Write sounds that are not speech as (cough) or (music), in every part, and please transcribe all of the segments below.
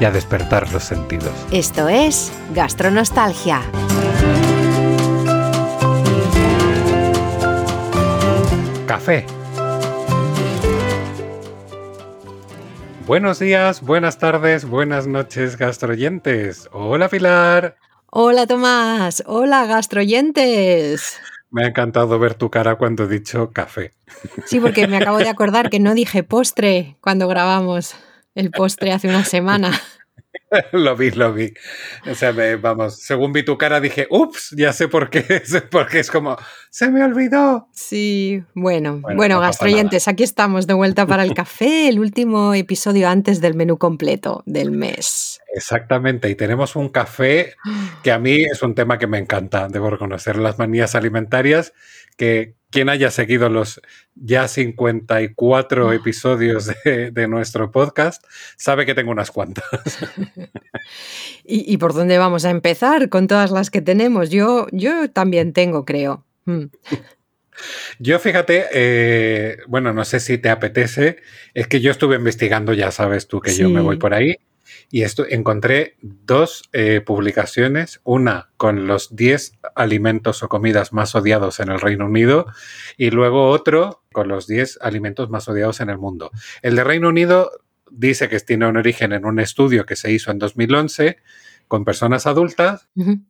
y a despertar los sentidos. Esto es Gastronostalgia. Café. Buenos días, buenas tardes, buenas noches, gastroyentes. Hola Pilar. Hola Tomás, hola gastroyentes. Me ha encantado ver tu cara cuando he dicho café. Sí, porque me acabo de acordar que no dije postre cuando grabamos el postre hace una semana. (laughs) lo vi, lo vi. O sea, vamos, según vi tu cara dije, ups, ya sé por qué, (laughs) porque es como, se me olvidó. Sí, bueno, bueno, gastroyentes, aquí estamos de vuelta para el café, el último episodio antes del menú completo del mes. Exactamente, y tenemos un café que a mí es un tema que me encanta, debo reconocer las manías alimentarias, que quien haya seguido los ya 54 ah. episodios de, nuestro podcast sabe que tengo unas cuantas. (laughs) ¿Y, por dónde vamos a empezar con todas las que tenemos? Yo, yo también tengo, creo. Mm. Yo fíjate, eh, bueno, no sé si te apetece, es que yo estuve investigando, ya sabes tú que yo me voy por ahí, y esto, encontré dos eh, publicaciones, una con los 10 alimentos o comidas más odiados en el Reino Unido y luego otro con los 10 alimentos más odiados en el mundo. El de Reino Unido dice que tiene un origen en un estudio que se hizo en 2011 con personas adultas,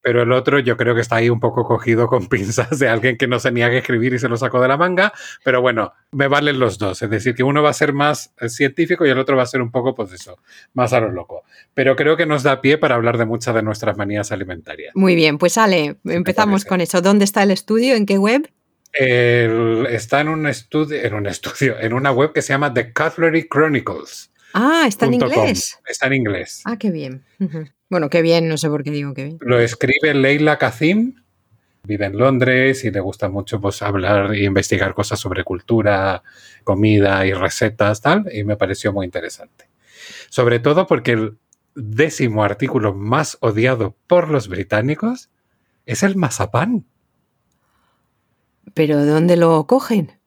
pero el otro yo creo que está ahí un poco cogido con (laughs) pinzas de alguien que no se niega a escribir y se lo sacó de la manga, pero bueno, me valen los dos, es decir, que uno va a ser más eh, científico y el otro va a ser un poco, pues eso, más a lo loco. Pero creo que nos da pie para hablar de muchas de nuestras manías alimentarias. Muy bien, pues Ale, empezamos con eso. ¿Dónde está el estudio? ¿En qué web? está en un estudio, en un estudio, en una web que se llama The Cutlery Chronicles. Ah, está en inglés. Está en inglés. Ah, qué bien. Bueno, qué bien, no sé por qué digo qué bien. Lo escribe Leila Kazim, vive en Londres y le gusta mucho pues, hablar e investigar cosas sobre cultura, comida y recetas, tal, y me pareció muy interesante. Sobre todo porque el décimo artículo más odiado por los británicos es el mazapán. ¿Pero dónde lo cogen?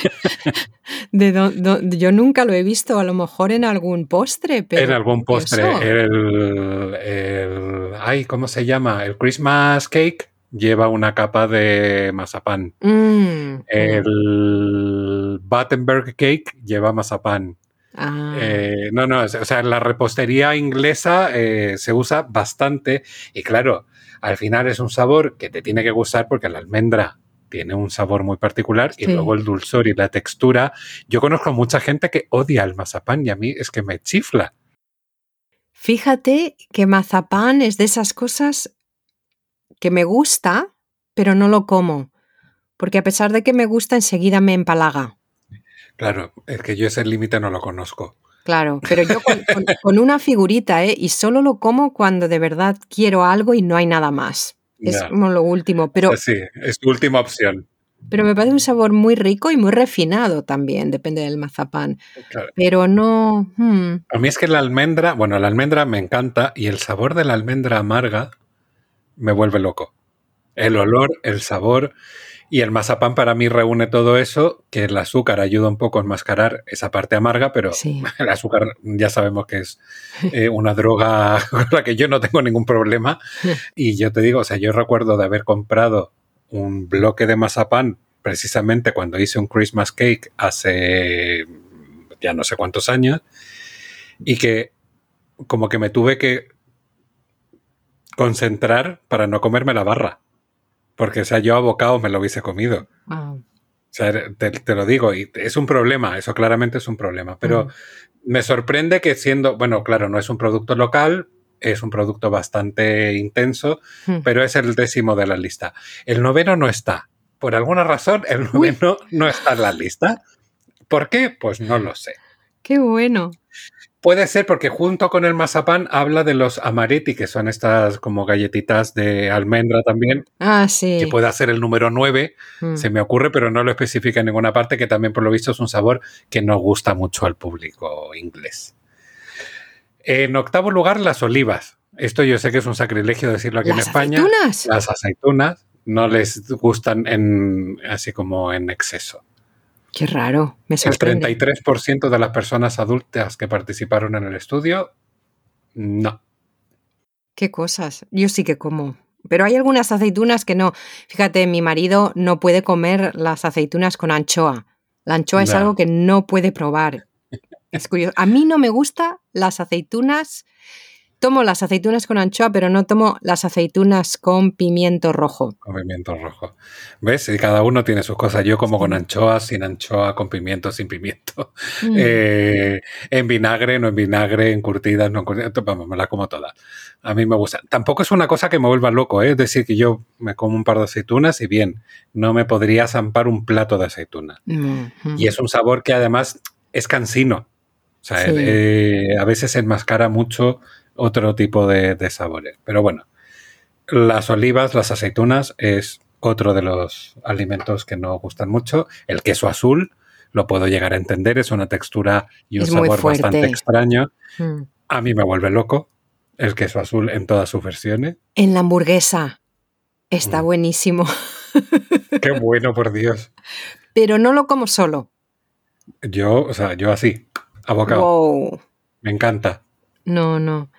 (laughs) De yo nunca lo he visto, a lo mejor en algún postre. Pero en algún postre. El, el, ay, ¿cómo se llama? El Christmas cake lleva una capa de mazapán. Mm, el Battenberg cake lleva mazapán. Ah. Eh, no, no, o sea, la repostería inglesa eh, se usa bastante y claro, al final es un sabor que te tiene que gustar porque la almendra tiene un sabor muy particular y luego el dulzor y la textura. Yo conozco mucha gente que odia el mazapán y a mí es que me chifla. Fíjate que mazapán es de esas cosas que me gusta, pero no lo como, porque a pesar de que me gusta, enseguida me empalaga. Claro, es que yo ese límite no lo conozco. Claro, pero yo (laughs) con, una figurita, ¿eh? Y solo lo como cuando de verdad quiero algo y no hay nada más. Es como lo último, pero... Sí, es tu última opción. Pero me parece un sabor muy rico y muy refinado también, depende del mazapán. Pero no... Hmm. A mí es que la almendra, bueno, la almendra me encanta y el sabor de la almendra amarga me vuelve loco. El olor, el sabor y el mazapán para mí reúne todo eso, que el azúcar ayuda un poco a enmascarar esa parte amarga, pero (laughs) el azúcar ya sabemos que es eh, una droga (laughs) con la que yo no tengo ningún problema. (laughs) Y yo te digo, o sea, yo recuerdo de haber comprado un bloque de mazapán precisamente cuando hice un Christmas cake hace ya no sé cuántos años y que como que me tuve que concentrar para no comerme la barra. Porque, o sea, yo abocado me lo hubiese comido. O sea, te, lo digo, y es un problema, eso claramente es un problema. Pero me sorprende que siendo, bueno, claro, no es un producto local, es un producto bastante intenso, pero es el décimo de la lista. El noveno no está. Por alguna razón, el noveno no está en la lista. ¿Por qué? Pues no lo sé. Qué bueno. Puede ser porque junto con el mazapán habla de los amaretti, que son estas como galletitas de almendra también. Ah, sí. Que puede ser el número 9, Mm. se me ocurre, pero no lo especifica en ninguna parte, que también por lo visto es un sabor que no gusta mucho al público inglés. En octavo lugar, las olivas. Esto yo sé que es un sacrilegio decirlo aquí en ¿Las España. aceitunas? Las aceitunas no les gustan en, así como en exceso. Qué raro, me El sorprende. 33% de las personas adultas que participaron en el estudio, no. Qué cosas. Yo sí que como. Pero hay algunas aceitunas que no. Fíjate, mi marido no puede comer las aceitunas con anchoa. La anchoa es algo que no puede probar. Es curioso. A mí no me gustan las aceitunas. Tomo las aceitunas con anchoa, pero no tomo las aceitunas con pimiento rojo. Con pimiento rojo. ¿Ves? Y cada uno tiene sus cosas. Yo como con anchoa, sin anchoa, con pimiento, sin pimiento. Mm. (laughs) Eh, en vinagre, no en vinagre, en curtidas, no en curtidas. Vamos, me la como todas. A mí me gusta. Tampoco es una cosa que me vuelva loco, ¿eh? es decir, que yo me como un par de aceitunas y bien, no me podría zampar un plato de aceitunas. Mm, mm. Y es un sabor que además es cansino. O sea, Sí. eh, a veces enmascara mucho otro tipo de, de sabores. Pero bueno, las olivas, las aceitunas es otro de los alimentos que no gustan mucho. El queso azul lo puedo llegar a entender, es una textura y un Es sabor bastante extraño. Mm. A mí me vuelve loco el queso azul en todas sus versiones. En la hamburguesa. Está Mm. buenísimo. (laughs) Qué bueno, por Dios. Pero no lo como solo. Yo, o sea, yo así, a bocado. Wow. Me encanta. No, no.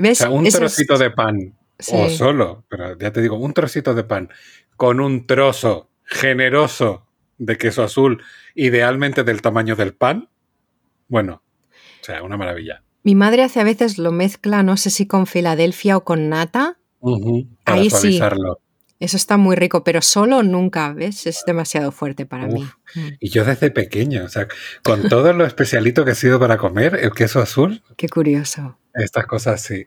O sea, un Eso es- trocito de pan o solo, pero ya te digo, un trocito de pan con un trozo generoso de queso azul, idealmente del tamaño del pan. Bueno, o sea, una maravilla. Mi madre hace a veces lo mezcla, no sé si con Filadelfia o con nata. Para Ahí sí. Eso está muy rico, pero solo nunca, ¿ves? Es demasiado fuerte para mí. Uf. Mm, Y yo desde pequeño, o sea, con todo lo especialito que ha sido para comer, el queso azul, Qué curioso. estas cosas sí.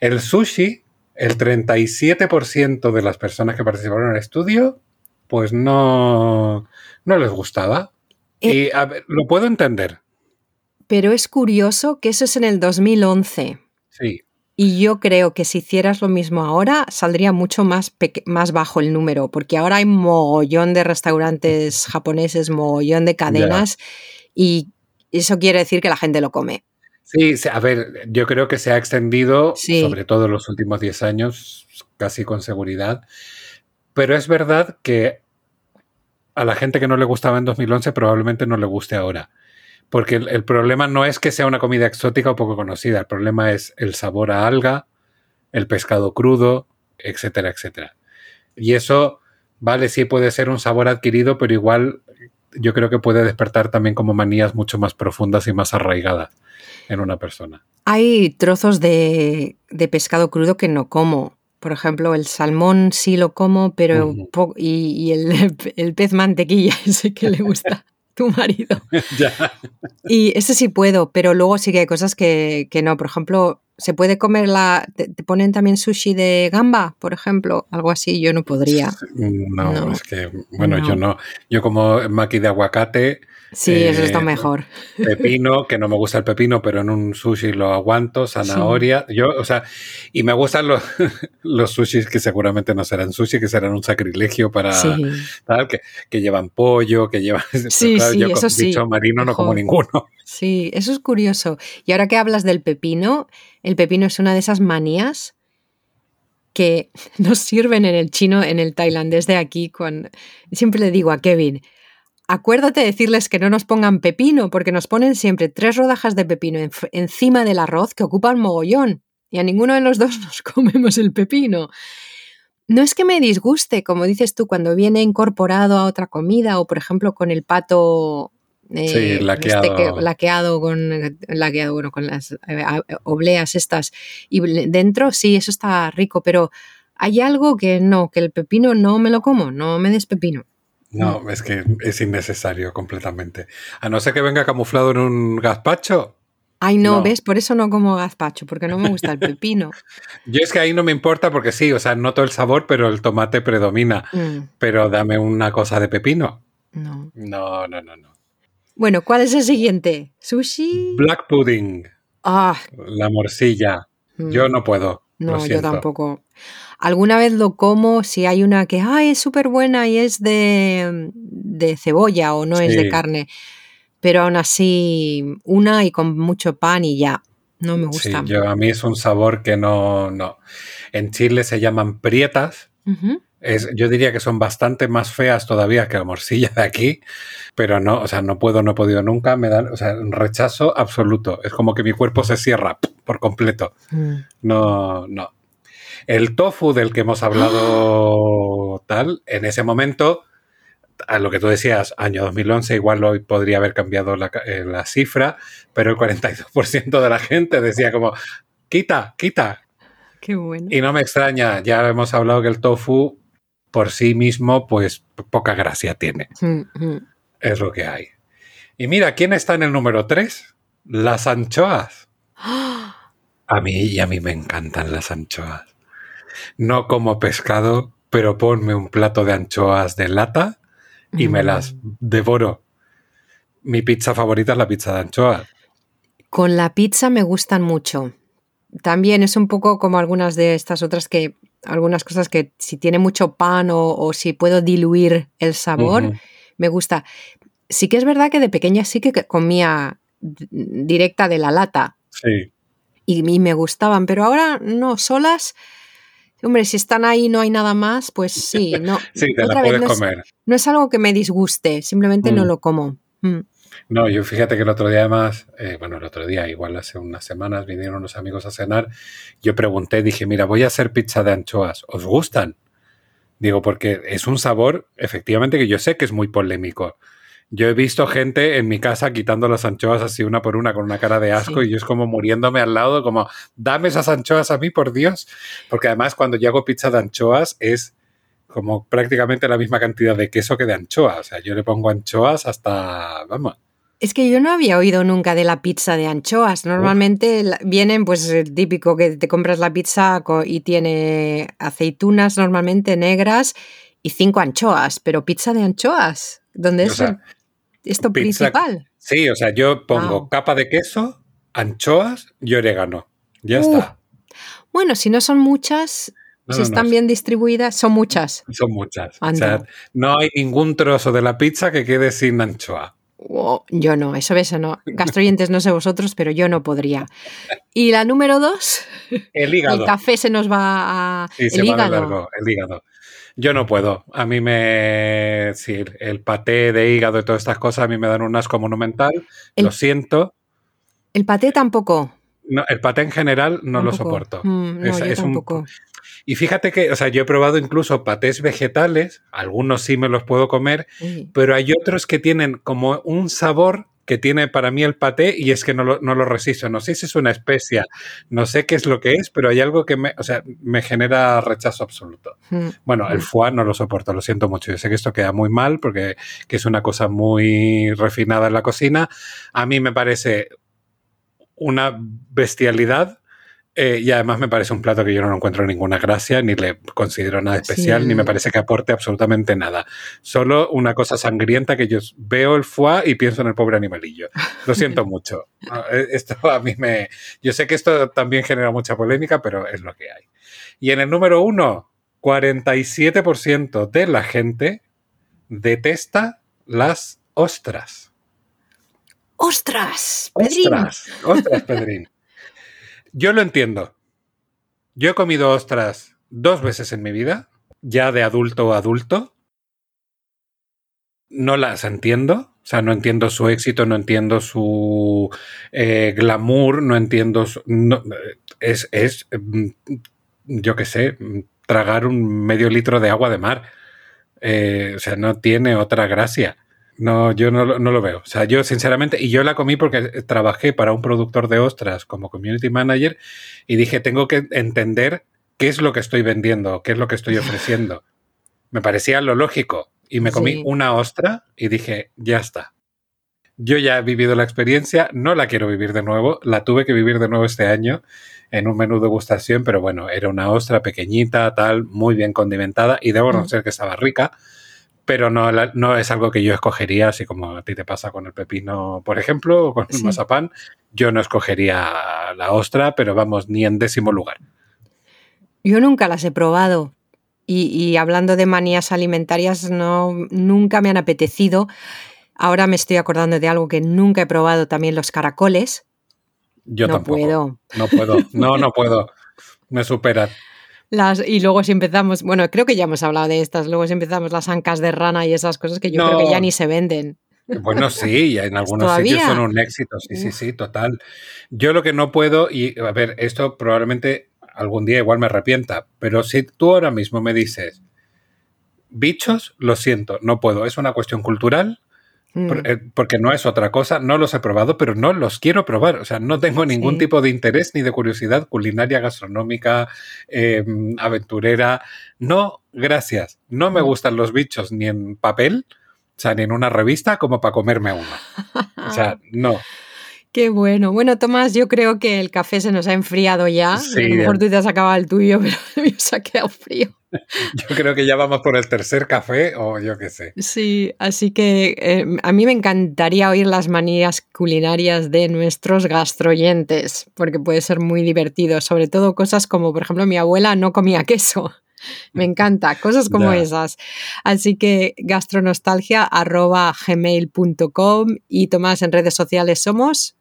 El sushi, el 37% de las personas que participaron en el estudio, pues no, no les gustaba. Eh. Y a ver, lo puedo entender, Pero es curioso que eso es en el 2011. sí. Y yo creo que si hicieras lo mismo ahora, saldría mucho más, más bajo el número, porque ahora hay mogollón de restaurantes japoneses, mogollón de cadenas, y eso quiere decir que la gente lo come. Sí, sí, a ver, yo creo que se ha extendido, Sí. sobre todo en los últimos 10 años, casi con seguridad. Pero es verdad que a la gente que no le gustaba en 2011 probablemente no le guste ahora. Porque el, el problema no es que sea una comida exótica o poco conocida, el problema es el sabor a alga, el pescado crudo, etcétera, etcétera. Y eso, vale, sí puede ser un sabor adquirido, pero igual yo creo que puede despertar también como manías mucho más profundas y más arraigadas en una persona. Hay trozos de, de pescado crudo que no como. Por ejemplo, el salmón sí lo como, pero y, y el, (laughs) el pez mantequilla, (laughs) ese que le gusta tu marido. (laughs) ya. Y ese sí puedo, pero luego sí que hay cosas que, que no. Por ejemplo, se puede comer la. Te, te ponen también sushi de gamba, por ejemplo, algo así. Yo no podría. No, No. es que, bueno, No. yo no. Yo como maqui de aguacate, Sí, Eh, eso está mejor. (laughs) pepino, que no me gusta el pepino, pero en un sushi lo aguanto, zanahoria. Yo, o sea, y me gustan los, (laughs) los sushis que seguramente no serán sushi, que serán un sacrilegio para Sí. tal, que, que llevan pollo, que llevan. (laughs) Sí, sí, yo con eso sí, bicho marino no como ninguno. Sí, eso es curioso. Y ahora que hablas del pepino, el pepino es una de esas manías que (laughs) nos sirven en el chino, en el tailandés de aquí. Con... Siempre le digo a Kevin, acuérdate de decirles que no nos pongan pepino, porque nos ponen siempre tres rodajas de pepino encima del arroz que ocupan mogollón. Y a ninguno de los dos (laughs) nos comemos el pepino. No es que me disguste, como dices tú, cuando viene incorporado a otra comida o, por ejemplo, con el pato Sí, eh, laqueado. este que- laqueado con laqueado, bueno, con las eh, obleas estas y dentro sí eso está rico pero hay algo que no que el pepino no me lo como no me des pepino No, es que es innecesario completamente. A no ser que venga camuflado en un gazpacho. ay no, No. ves por eso no como gazpacho porque no me gusta el (laughs) pepino Yo es que ahí no me importa porque sí, o sea, noto el sabor, pero el tomate predomina. Mm, Pero dame una cosa de pepino. no No, no, no, no. Bueno cuál es el siguiente sushi Black pudding. Ah, La morcilla. Yo mm, no puedo. Lo no, yo tampoco. Alguna vez lo como si hay una que, ay, es súper buena y es de, de cebolla o no es de Sí, carne, pero aún así una y con mucho pan y ya, no me sí, gusta. yo a mí es un sabor que no, no. En Chile se llaman prietas. Es, yo diría que son bastante más feas todavía que la morcilla de aquí, pero no, o sea, no puedo, no he podido nunca, me dan, o sea, un rechazo absoluto. Es como que mi cuerpo se cierra por completo. Mm. No, no. El tofu del que hemos hablado (gasps) tal, en ese momento, a lo que tú decías, año 2011, igual hoy podría haber cambiado la, eh, la cifra, pero el 42% de la gente decía como, quita, quita. Qué bueno. Y no me extraña, ya hemos hablado que el tofu por sí mismo, pues poca gracia tiene. Mm. Es lo que hay. Y mira, ¿quién está en el número 3? Las anchoas. (gasps) A mí y a mí me encantan las anchoas. No como pescado, pero ponme un plato de anchoas de lata y me las Mm. devoro. Mi pizza favorita es la pizza de anchoas. Con la pizza me gustan mucho. También es un poco como algunas de estas otras que, algunas cosas que si tiene mucho pan o, o si puedo diluir el sabor, me gusta. Sí que es verdad que de pequeña sí que comía directa de la lata Sí, y, y me gustaban, pero ahora no, solas. Hombre, si están ahí y no hay nada más, pues sí, no. (laughs) sí, te la otra vez puedes no es, comer. no es algo que me disguste, simplemente no Mm. lo como. Mm. No, yo fíjate que el otro día además, eh, bueno, el otro día, igual hace unas semanas, vinieron unos amigos a cenar. Yo pregunté, dije, mira, voy a hacer pizza de anchoas. ¿Os gustan? Digo, porque es un sabor, efectivamente, que yo sé que es muy polémico. Yo he visto gente en mi casa quitando las anchoas así una por una con una cara de asco Sí. y yo es como muriéndome al lado, como, dame esas anchoas a mí, por Dios. Porque además cuando yo hago pizza de anchoas es como prácticamente la misma cantidad de queso que de anchoa. O sea, yo le pongo anchoas hasta, vamos. Es que yo no había oído nunca de la pizza de anchoas. Normalmente vienen, pues, el típico que te compras la pizza y tiene aceitunas normalmente negras y cinco anchoas, pero pizza de anchoas, ¿dónde es sea, esto pizza- principal? Sí, o sea, yo pongo Wow. capa de queso, anchoas y orégano. Ya Uh, está. Bueno, si no son muchas, No, si no, están es- bien distribuidas, son muchas. son muchas. O sea, no hay ningún trozo de la pizza que quede sin anchoa. Yo no, eso ves, no. Gastroyentes no sé vosotros, pero yo no podría. Y la número dos, El el hígado. café se nos va a... Sí, se el va de hígado. largo, el hígado. Yo no puedo. A mí me. Sí, el paté de hígado y todas estas cosas a mí me dan un asco monumental. El- Lo siento. El paté tampoco. No, el paté en general no lo soporto. Mm, no, Es- yo es un- tampoco. Y fíjate que, o sea, yo he probado incluso patés vegetales, algunos sí me los puedo comer, pero hay otros que tienen como un sabor que tiene para mí el paté y es que no lo, no lo resisto. No sé si es una especia, no sé qué es lo que es, pero hay algo que me, o sea, me genera rechazo absoluto. Mm. Bueno, el Mm. foie no lo soporto, lo siento mucho. Yo sé que esto queda muy mal porque que es una cosa muy refinada en la cocina. A mí me parece una bestialidad eh, y además me parece un plato que yo no encuentro ninguna gracia, ni le considero nada especial, Sí. ni me parece que aporte absolutamente nada. Solo una cosa sangrienta que yo veo el foie y pienso en el pobre animalillo. Lo siento (laughs) mucho. Ah, eh, Esto a mí me... Yo sé que esto también genera mucha polémica, pero es lo que hay. Y en el número uno, 47% de la gente detesta las ostras. ¡Ostras! Pedrín! Ostras, ostras, Pedrín. Yo lo entiendo. Yo he comido ostras dos veces en mi vida, ya de adulto a adulto. No las entiendo. O sea, no entiendo su éxito, no entiendo su eh, glamour, no entiendo su... no, es, es, mm, yo qué sé, tragar un medio litro de agua de mar. Eh, o sea, no tiene otra gracia. No, yo no, lo- no lo veo. O sea, yo sinceramente, y yo la comí porque trabajé para un productor de ostras como community manager y dije, tengo que entender qué es lo que estoy vendiendo, qué es lo que estoy (laughs) ofreciendo. Me parecía lo lógico. Y me comí Sí. una ostra y dije, ya está. Yo ya he vivido la experiencia, no la quiero vivir de nuevo, la tuve que vivir de nuevo este año en un menú de gustación, pero bueno, era una ostra pequeñita, tal, muy bien condimentada y debo Mm. reconocer que estaba rica, pero no, no es algo que yo escogería, así como a ti te pasa con el pepino, por ejemplo, o con el mazapán. Yo no escogería la ostra, pero vamos, ni en décimo lugar. Yo nunca las he probado. Y, hablando de manías alimentarias, no, nunca me han apetecido. Ahora me estoy acordando de algo que nunca he probado, también los caracoles. Yo no tampoco. Puedo. No puedo. No, no puedo. Me superan y luego si empezamos, bueno, creo que ya hemos hablado de estas, luego si empezamos las ancas de rana y esas cosas que yo creo que ya ni se venden. Bueno, sí, en algunos sitios son un éxito, sí, sí, sí, total. Yo lo que no puedo, y a ver, esto probablemente algún día igual me arrepienta, pero si tú ahora mismo me dices, bichos, lo siento, no puedo, es una cuestión cultural, Mm. Eh, porque no es otra cosa, no los he probado, pero no los quiero probar. O sea, no tengo ningún tipo de interés ni de curiosidad culinaria, gastronómica, em, aventurera. No, gracias. No me mm. gustan los bichos ni en papel, o sea, ni en una revista como para comerme uno. O sea, (laughs) no. Qué bueno. Bueno, Tomás, yo creo que el café se nos ha enfriado ya. a lo mejor tú te has acabado el tuyo, (laughs) pero se ha quedado frío. Yo creo que ya vamos por el tercer café o yo qué sé. Sí, así que eh, a mí me encantaría oír las manías culinarias de nuestros gastroyentes, porque puede ser muy divertido, sobre todo cosas como, por ejemplo, mi abuela no comía queso. (laughs) Me encanta, cosas como esas. Así que gastronostalgia.gmail.com y Tomás en redes sociales somos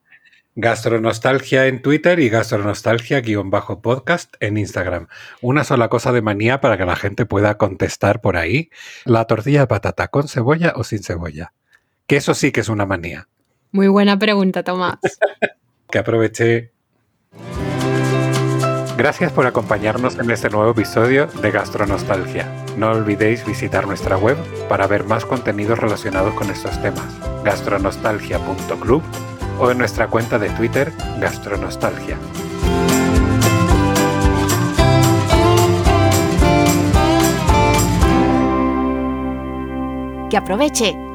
Gastronostalgia en Twitter y gastronostalgia-podcast en Instagram. Una sola cosa de manía para que la gente pueda contestar por ahí. La tortilla de patata, ¿con cebolla o sin cebolla? Que eso sí que es una manía. Muy buena pregunta, Tomás. (laughs) que aproveche. Gracias por acompañarnos en este nuevo episodio de Gastronostalgia. No olvidéis visitar nuestra web para ver más contenidos relacionados con estos temas. gastronostalgia.club o en nuestra cuenta de Twitter Gastronostalgia. Que aproveche